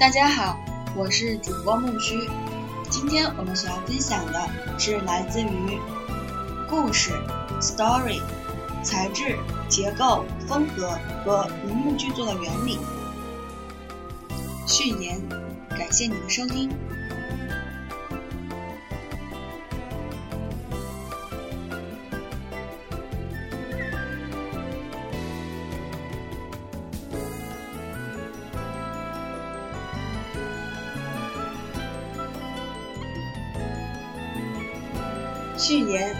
大家好，我是主播木须。今天我们所要分享的是来自于故事 （story）、材质、结构、风格和云幕剧作的原理。序言，感谢你的收听。序言：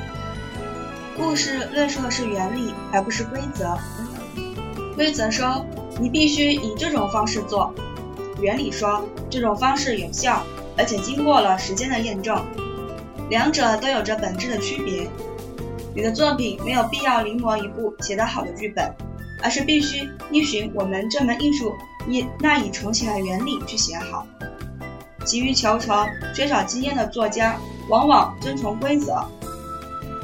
故事论述的是原理，而不是规则。规则说你必须以这种方式做，原理说这种方式有效，而且经过了时间的验证。两者都有着本质的区别。你的作品没有必要临摹一部写得好的剧本，而是必须依循我们这门艺术以赖以成型的原理去写好。急于求成、缺少经验的作家。往往遵从规则，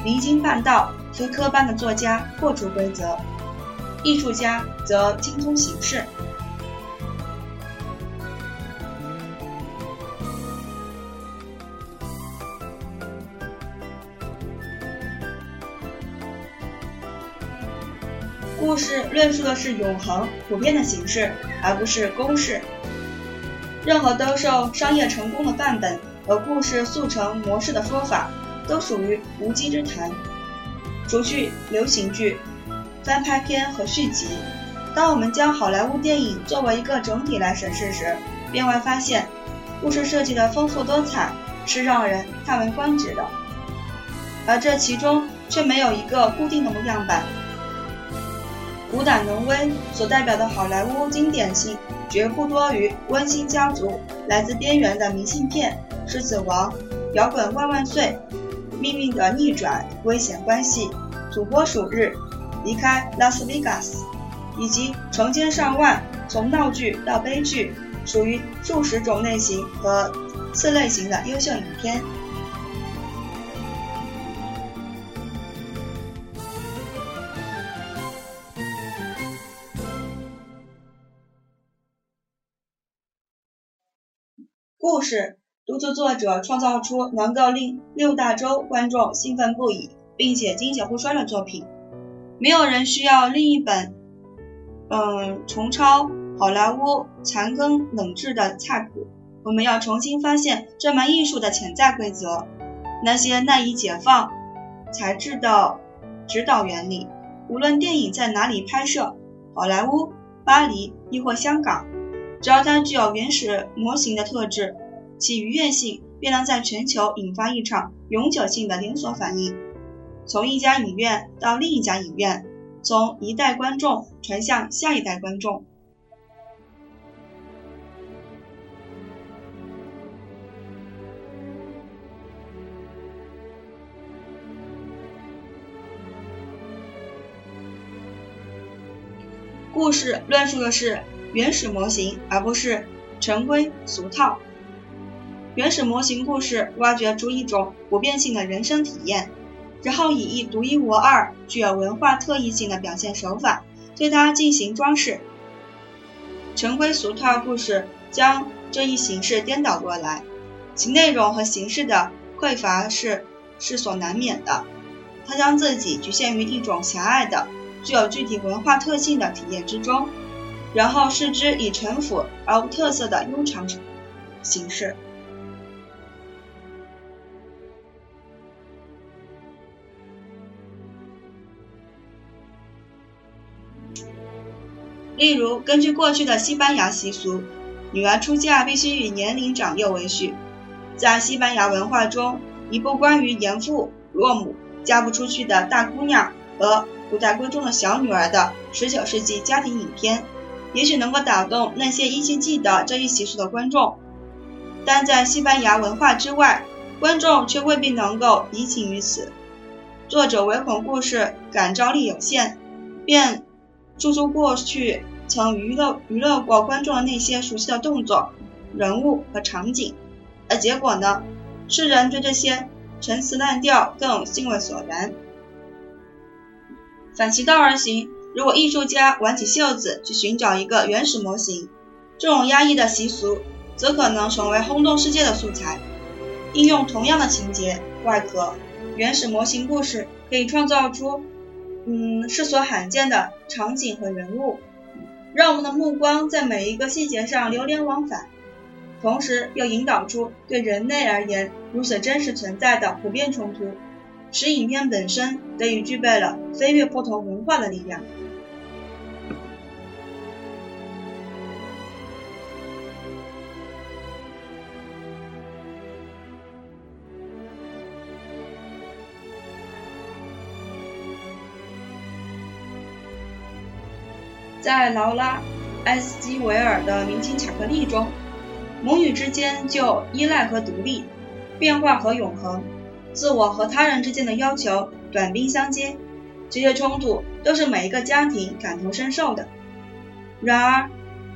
离经叛道、非科班的作家破除规则，艺术家则精通形式。故事论述的是永恒、普遍的形式，而不是公式。任何兜售商业成功的范本。和故事速成模式的说法，都属于无稽之谈。除去流行剧、翻拍片和续集，当我们将好莱坞电影作为一个整体来审视时，便会发现，故事设计的丰富多彩是让人叹为观止的，而这其中却没有一个固定的模样板。虎胆龙威所代表的好莱坞经典性，绝不多于温馨家族、来自边缘的明信片。狮子王、摇滚万万岁、命运的逆转、危险关系、土拨鼠日、离开拉斯维加斯，以及成千上万从闹剧到悲剧，属于数十种类型和次类型的优秀影片。故事。督促作者创造出能够令六大洲观众兴奋不已，并且经久不衰的作品。没有人需要另一本，嗯，重抄好莱坞残羹冷炙的菜谱。我们要重新发现这门艺术的潜在规则，那些赖以解放材质的指导原理。无论电影在哪里拍摄，好莱坞、巴黎亦或香港，只要它具有原始模型的特质。其愉悦性便能在全球引发一场永久性的连锁反应，从一家影院到另一家影院，从一代观众传向下一代观众。故事论述的是原始模型，而不是陈规俗套。原始模型故事挖掘出一种普遍性的人生体验，然后以一独一无二、具有文化特异性的表现手法对它进行装饰。陈规俗套故事将这一形式颠倒过来，其内容和形式的匮乏是是所难免的。它将自己局限于一种狭隘的、具有具体文化特性的体验之中，然后视之以陈腐而无特色的悠长形式。例如，根据过去的西班牙习俗，女儿出嫁必须以年龄长幼为序。在西班牙文化中，一部关于严父弱母嫁不出去的大姑娘和古代闺中的小女儿的19世纪家庭影片，也许能够打动那些依稀记得这一习俗的观众。但在西班牙文化之外，观众却未必能够移情于此。作者唯恐故事感召力有限，便。注出过去曾娱乐娱乐过观众的那些熟悉的动作、人物和场景，而结果呢？世人对这些陈词滥调更兴味索然。反其道而行，如果艺术家挽起袖子去寻找一个原始模型，这种压抑的习俗，则可能成为轰动世界的素材。应用同样的情节、外壳、原始模型故事，可以创造出，嗯，世所罕见的场景和人物，让我们的目光在每一个细节上流连忘返，同时又引导出对人类而言如此真实存在的普遍冲突，使影片本身得以具备了飞跃不同文化的力量。在劳拉·埃斯基维尔的《明星巧克力》中，母女之间就依赖和独立、变化和永恒、自我和他人之间的要求短兵相接，这些冲突都是每一个家庭感同身受的。然而，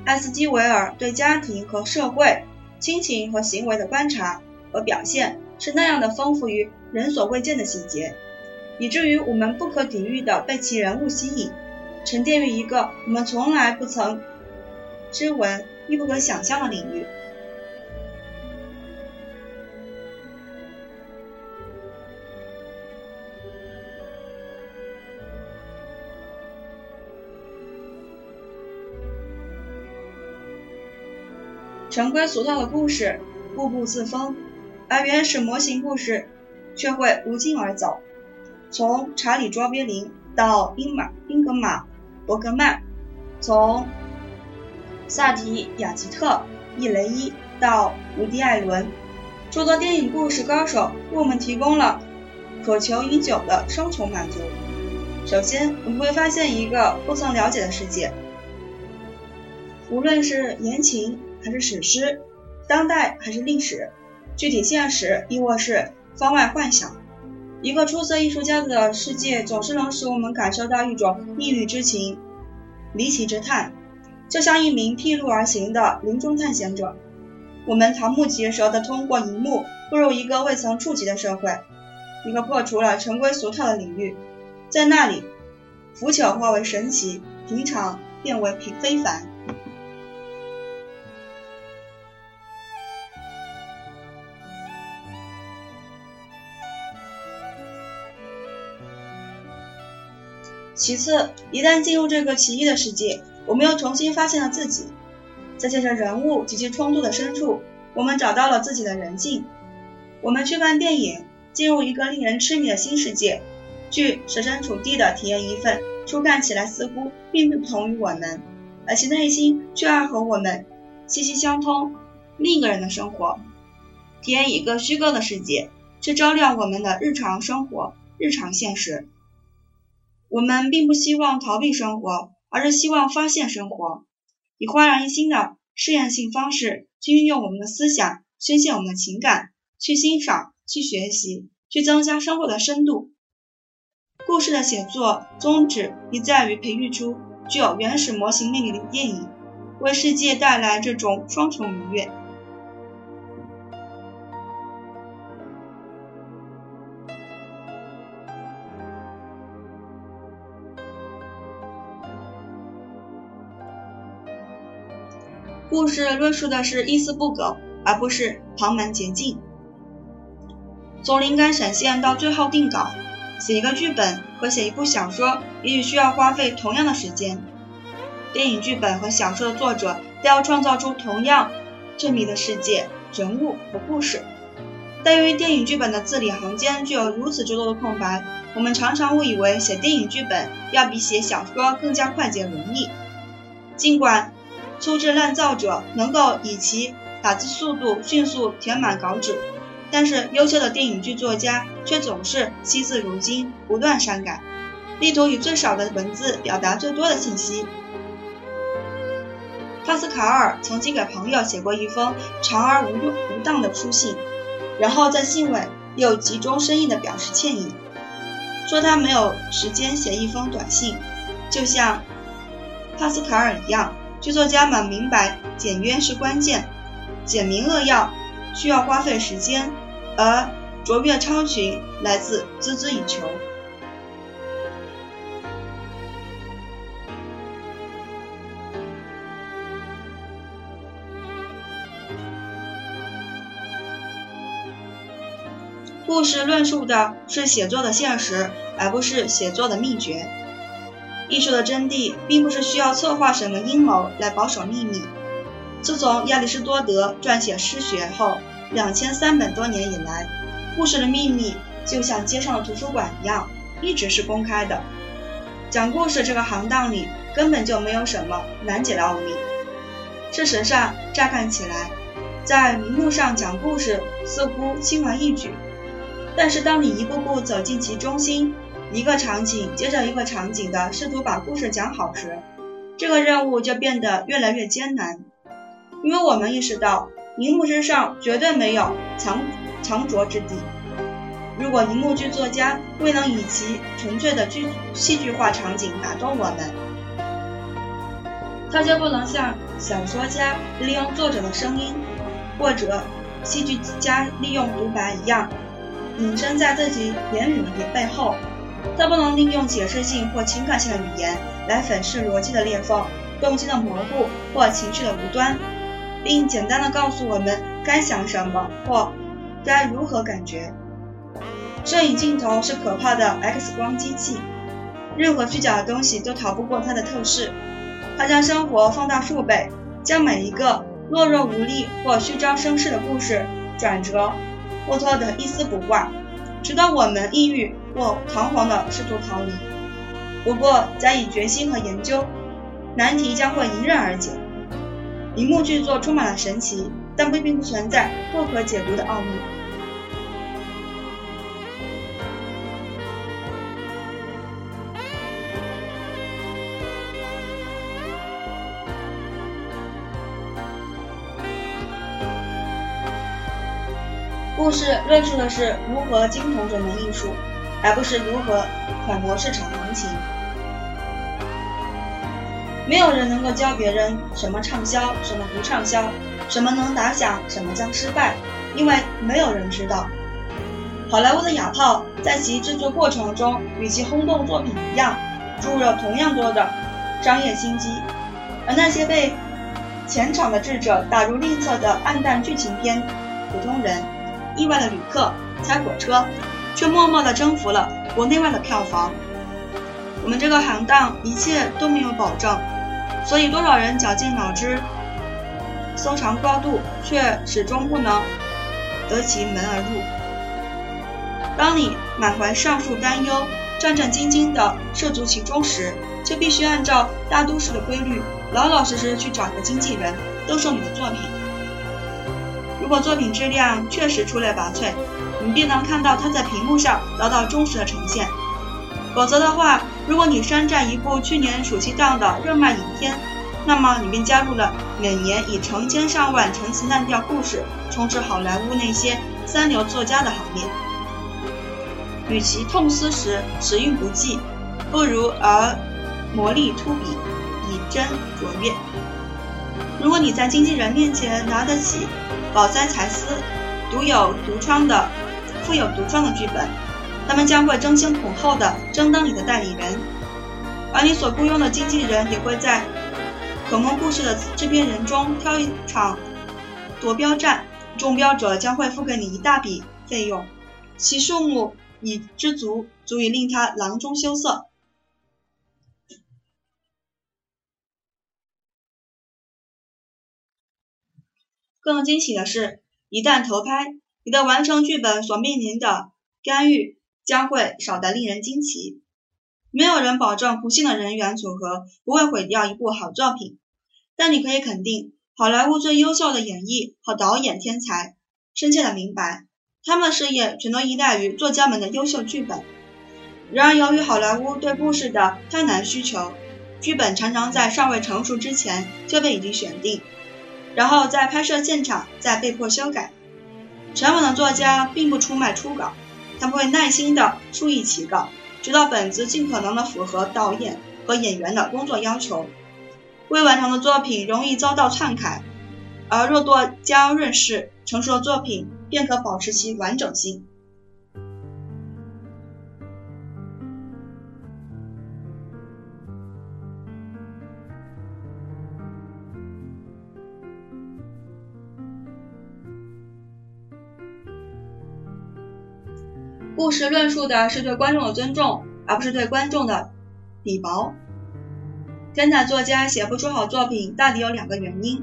埃斯基维尔对家庭和社会、亲情和行为的观察和表现是那样的丰富于人所未见的细节，以至于我们不可抵御地被其人物吸引。沉淀于一个我们从来不曾知闻亦不可想象的领域。常规俗套的故事，步步自封，而原始模型故事却会无尽而走。从查理·卓别林到英马英格玛。伯格曼，从萨提亚吉特、伊雷伊到伍迪·艾伦，诸多电影故事高手为我们提供了渴求已久的双重满足。首先，我们会发现一个不曾了解的世界，无论是言情还是史诗，当代还是历史，具体现实亦或是方外幻想。一个出色艺术家的世界，总是能使我们感受到一种异域之情、离奇之叹，就像一名披露而行的林中探险者。我们瞠目结舌地通过荧幕，步入一个未曾触及的社会，一个破除了陈规俗套的领域。在那里，腐朽化为神奇，平常变为平非凡。其次，一旦进入这个奇异的世界，我们又重新发现了自己。在这些人物及其冲突的深处，我们找到了自己的人性。我们去看电影，进入一个令人痴迷的新世界，去设身处地的体验一份初看起来似乎并不同于我们，而其内心却爱和我们息息相通另一个人的生活，体验一个虚构的世界，去照亮我们的日常生活、日常现实。我们并不希望逃避生活，而是希望发现生活，以焕然一新的试验性方式去运用我们的思想，宣泄我们的情感，去欣赏，去学习，去增加生活的深度。故事的写作宗旨亦在于培育出具有原始模型魅力的电影，为世界带来这种双重愉悦。故事论述的是一丝不苟，而不是旁门捷径。从灵感闪现到最后定稿，写一个剧本和写一部小说，也许需要花费同样的时间。电影剧本和小说的作者都要创造出同样缜密的世界、人物和故事，但由于电影剧本的字里行间具有如此之多的空白，我们常常误以为写电影剧本要比写小说更加快捷容易。尽管。粗制滥造者能够以其打字速度迅速填满稿纸，但是优秀的电影剧作家却总是惜字如金，不断删改，力图以最少的文字表达最多的信息。帕斯卡尔曾经给朋友写过一封长而无用无当的书信，然后在信尾又急中生硬地表示歉意，说他没有时间写一封短信，就像帕斯卡尔一样。剧作家们明白简约是关键。简明扼要需要花费时间而卓越超群来自孜孜以求。故事论述的是写作的现实而不是写作的秘诀。艺术的真谛，并不是需要策划什么阴谋来保守秘密。自从亚里士多德撰写诗学后，两千三百多年以来，故事的秘密就像街上的图书馆一样，一直是公开的。讲故事这个行当里，根本就没有什么难解的奥秘。事实上，乍看起来，在荧幕上讲故事似乎轻而易举，但是当你一步步走进其中心，一个场景接着一个场景的试图把故事讲好时，这个任务就变得越来越艰难。因为我们意识到，荧幕之上绝对没有藏藏拙之地。如果荧幕剧作家未能以其纯粹的剧戏剧化场景打动我们，他就不能像小说家利用作者的声音，或者戏剧家利用独白一样，隐身在自己言语的背后。它不能利用解释性或情感性的语言来粉饰逻辑的裂缝、动机的模糊或情绪的无端，并简单的告诉我们该想什么或该如何感觉。摄影镜头是可怕的 X 光机器，任何虚假的东西都逃不过它的透视。它将生活放大数倍，将每一个懦弱无力或虚张声势的故事转折或拖得一丝不挂，直到我们抑郁或彷徨的试图逃离。不过，加以决心和研究，难题将会迎刃而解。荧幕剧作充满了神奇，但并不存在不可解读的奥秘。故事论述的是如何精通这门艺术，而不是如何反驳市场行情。没有人能够教别人什么畅销，什么不畅销，什么能打响，什么将失败，因为没有人知道。好莱坞的哑炮在其制作过程中与其轰动作品一样，注入了同样多的商业心机，而那些被前场的智者打入吝啬的暗淡剧情片，普通人。意外的旅客猜火车，却默默地征服了国内外的票房。我们这个行当一切都没有保证，所以多少人绞尽脑汁搜肠刮肚，却始终不能得其门而入。当你满怀上述担忧，战战兢兢地涉足其中时，就必须按照大都市的规律，老老实实去找个经纪人兜售你的作品。如果作品质量确实出类拔萃，你便能看到它在屏幕上得到忠实的呈现。否则的话，如果你山寨一部去年暑期档的热卖影片，那么你便加入了每年以成千上万陈词滥调故事充斥好莱坞那些三流作家的行列。与其痛思时时运不济，不如而磨砺突笔，以真卓越。如果你在经纪人面前拿得起。宝哉才思，独有独创的、富有独创的剧本，他们将会争先恐后的争当你的代理人，而你所雇佣的经纪人也会在可梦故事的制片人中挑一场夺标战，中标者将会付给你一大笔费用，其数目已知足，足以令他囊中羞涩。更惊喜的是，一旦投拍，你的完成剧本所面临的干预将会少得令人惊奇。没有人保证不幸的人员组合不会毁掉一部好作品，但你可以肯定，好莱坞最优秀的演绎和导演天才深切的明白，他们的事业全都依赖于作家们的优秀剧本。然而，由于好莱坞对故事的贪婪需求，剧本常常在尚未成熟之前就被已经选定。然后在拍摄现场再被迫修改。沉稳的作家并不出卖初稿，他们会耐心的注意起稿，直到本子尽可能的符合导演和演员的工作要求。未完成的作品容易遭到篡改，而若多加润饰，成熟的作品便可保持其完整性。故事论述的是对观众的尊重，而不是对观众的鄙薄。天才作家写不出好作品，大抵有两个原因：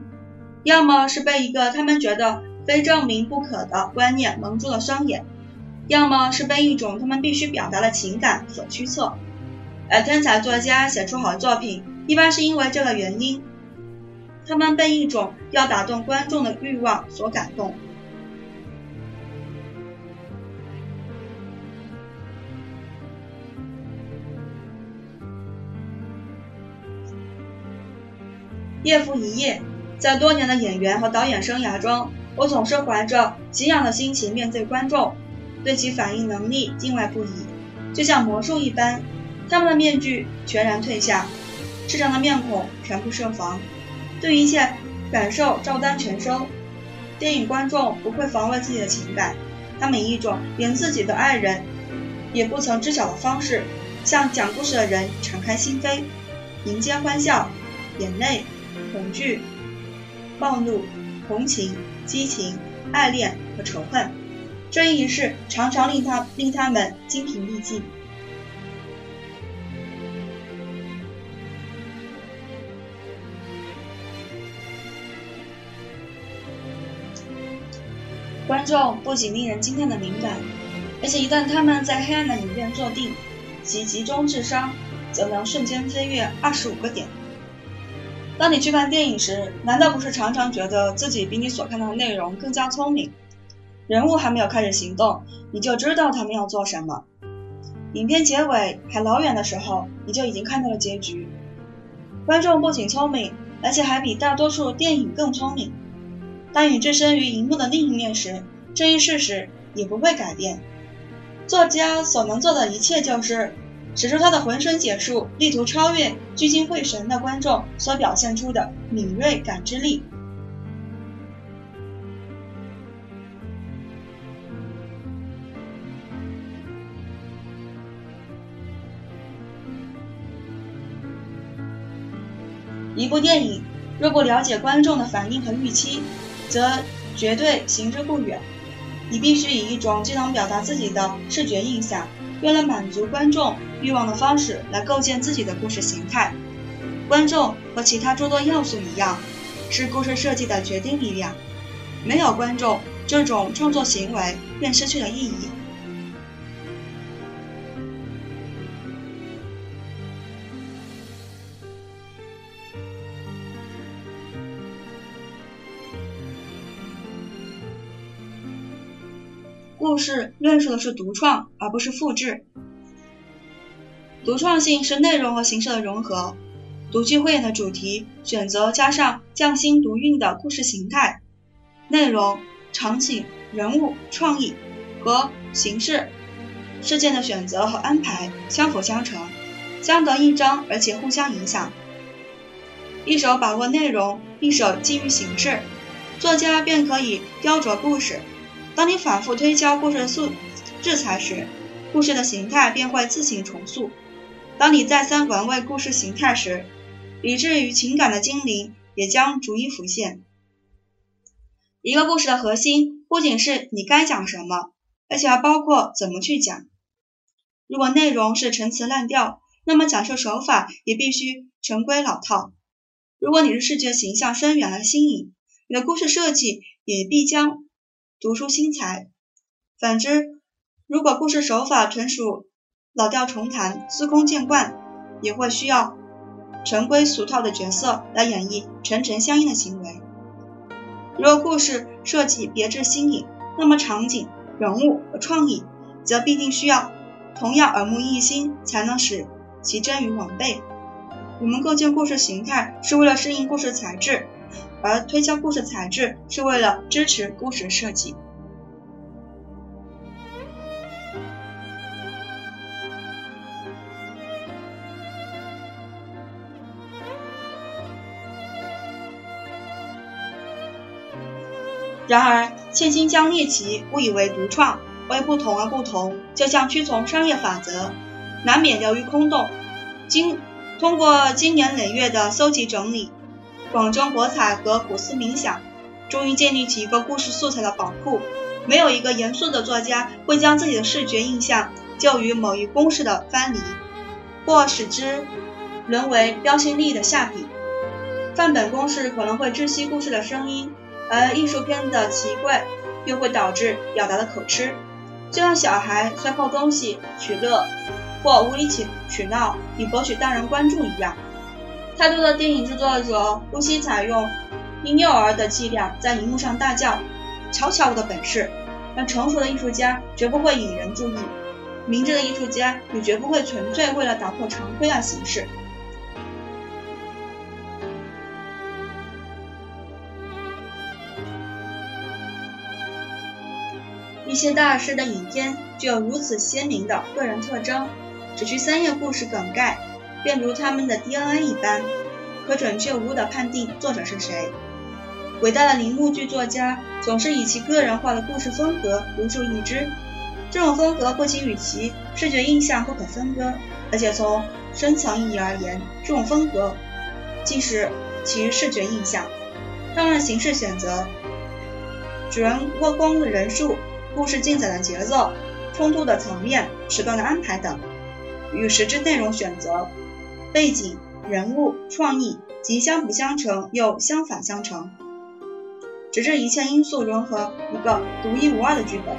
要么是被一个他们觉得非证明不可的观念蒙住了双眼，要么是被一种他们必须表达的情感所驱策。而天才作家写出好作品，一般是因为这个原因，他们被一种要打动观众的欲望所感动。夜复一夜，在多年的演员和导演生涯中，我总是怀着敬仰的心情面对观众，对其反应能力敬畏不已，就像魔术一般。他们的面具全然褪下，赤诚的面孔全部设防，对一切感受照单全收。电影观众不会防卫自己的情感，他们以一种连自己的爱人也不曾知晓的方式，向讲故事的人敞开心扉，迎接欢笑、眼泪、恐惧、暴怒、同情、激情、爱恋和仇恨。这一仪式常常令他令他们精疲力尽。观众不仅令人惊叹的敏感，而且一旦他们在黑暗的影院坐定，其集中智商则能瞬间飞跃二十五个点。当你去看电影时，难道不是常常觉得自己比你所看到的内容更加聪明？人物还没有开始行动，你就知道他们要做什么；影片结尾还老远的时候，你就已经看到了结局。观众不仅聪明，而且还比大多数电影更聪明。当你置身于荧幕的另一面时，这一事实也不会改变。作家所能做的一切就是使出他的浑身解数，力图超越聚精会神的观众所表现出的敏锐感知力。一部电影若不了解观众的反应和预期，则绝对行之不远。你必须以一种既能表达自己的视觉印象，用了满足观众欲望的方式来构建自己的故事形态。观众和其他诸多要素一样，是故事设计的决定力量。没有观众，这种创作行为便失去了意义。故事论述的是独创，而不是复制。独创性是内容和形式的融合。独具慧眼的主题选择加上匠心独运的故事形态，内容、场景、人物、创意和形式、事件的选择和安排相辅相成，相得益彰，而且互相影响。一手把握内容，一手基于形式，作家便可以雕琢故事。当你反复推敲故事素制裁时，故事的形态便会自行重塑。当你再三玩味故事形态时，理智与情感的精灵也将逐一浮现。一个故事的核心不仅是你该讲什么，而且还包括怎么去讲。如果内容是陈词滥调，那么讲述手法也必须陈规老套。如果你是视觉形象深远而新颖，你的故事设计也必将。独出心裁。反之，如果故事手法纯属老调重弹、司空见惯，也会需要陈规俗套的角色来演绎沉沉相应的行为。若故事设计别致新颖，那么场景、人物和创意则必定需要同样耳目一新，才能使其臻于完备。我们构建故事形态是为了适应故事材质。而推敲故事材质是为了支持故事设计。然而，现今将猎奇误以为独创，为不同而不同，就像屈从商业法则，难免流于空洞。经通过经年累月的搜集整理。广征博采和苦思冥想，终于建立起一个故事素材的宝库。没有一个严肃的作家会将自己的视觉印象就于某一公式的藩篱，或使之沦为标新立异的下笔。范本公式可能会窒息故事的声音，而艺术片的奇怪又会导致表达的口吃。就像小孩摔破东西取乐，或无理取取闹以博取大人关注一样。太多的电影制作者不惜采用婴幼儿的伎俩，在荧幕上大叫“瞧瞧我的本事”。但成熟的艺术家绝不会引人注意，明智的艺术家也绝不会纯粹为了打破常规而行事。一些大师的影片具有如此鲜明的个人特征，只需三页故事梗概，便如他们的 DNA 一般，可准确无误地判定作者是谁。伟大的铃木剧作家总是以其个人化的故事风格独树一帜，这种风格不仅与其视觉印象不可分割，而且从深层意义而言，这种风格既是其视觉印象。他们的形式选择、主人公光的人数。故事进展的节奏、冲突的层面、时段的安排等，与实质内容选择、背景、人物、创意及相辅相成又相反相成，直至一切因素融合一个独一无二的剧本。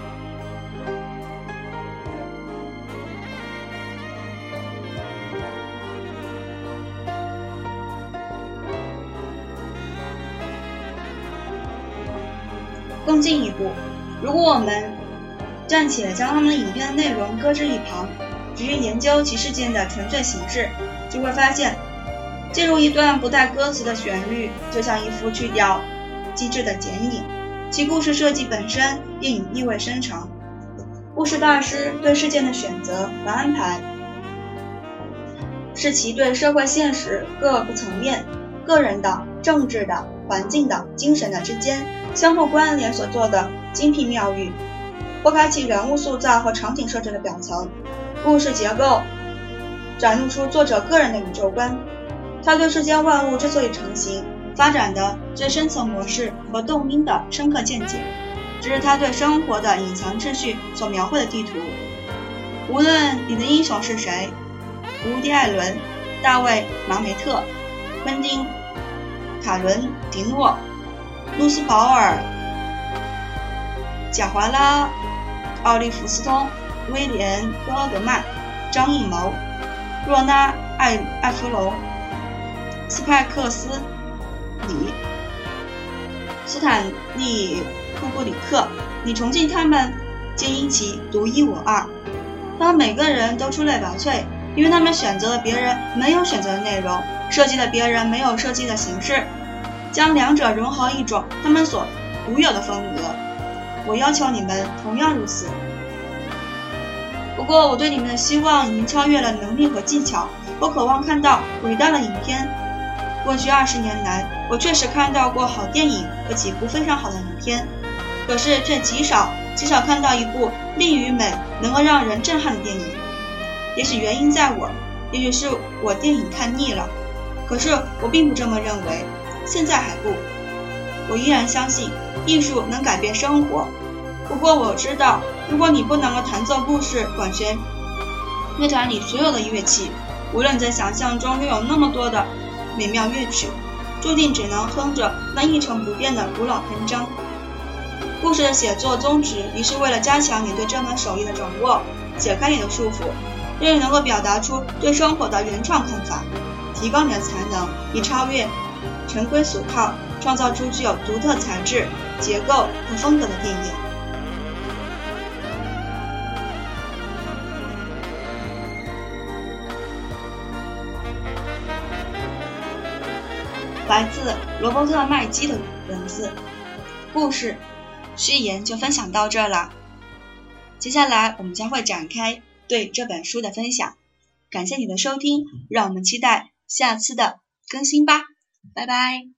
更进一步。如果我们暂且将他们影片的内容搁置一旁，只是研究其事件的纯粹形式，就会发现，进入一段不带歌词的旋律，就像一幅去掉机智的剪影。其故事设计本身便意味深长。故事大师对事件的选择和安排，是其对社会现实各个层面、个人的、政治的、环境的、精神的之间相互关联所做的。精辟妙语，拨开其人物塑造和场景设置的表层，故事结构展露出作者个人的宇宙观。他对世间万物之所以成型、发展的最深层模式和动因的深刻见解，这是他对生活的隐藏秩序所描绘的地图。无论你的英雄是谁，乌迪·艾伦、大卫·马梅特、昆汀·卡伦·迪诺、露丝·保尔。贾华拉、奥利弗斯通、威廉·戈德曼、张艺谋、若拉·艾艾弗隆、斯派克斯、里、斯坦利·库布里克，你崇敬他们，皆因其独一无二。他们每个人都出类拔萃，因为他们选择了别人没有选择的内容，设计了别人没有设计的形式，将两者融合一种他们所独有的风格。我要求你们同样如此。不过，我对你们的希望已经超越了能力和技巧。我渴望看到伟大的影片。过去二十年来，我确实看到过好电影和几部非常好的影片，可是却极少极少看到一部力与美能够让人震撼的电影。也许原因在我，也许是我电影看腻了。可是我并不这么认为，现在还不。我依然相信艺术能改变生活。不过我知道，如果你不能够弹奏故事管弦乐团里所有的乐器，无论在想象中拥有那么多的美妙乐曲，注定只能哼着那一成不变的古老篇章。故事的写作宗旨，于是为了加强你对这门手艺的掌握，解开你的束缚，让你能够表达出对生活的原创看法，提高你的才能，以超越陈规俗套。创造出具有独特材质、结构和风格的电影。来自罗伯特·麦基的文字，故事序言就分享到这了。接下来我们将会展开对这本书的分享。感谢你的收听，让我们期待下次的更新吧，拜拜。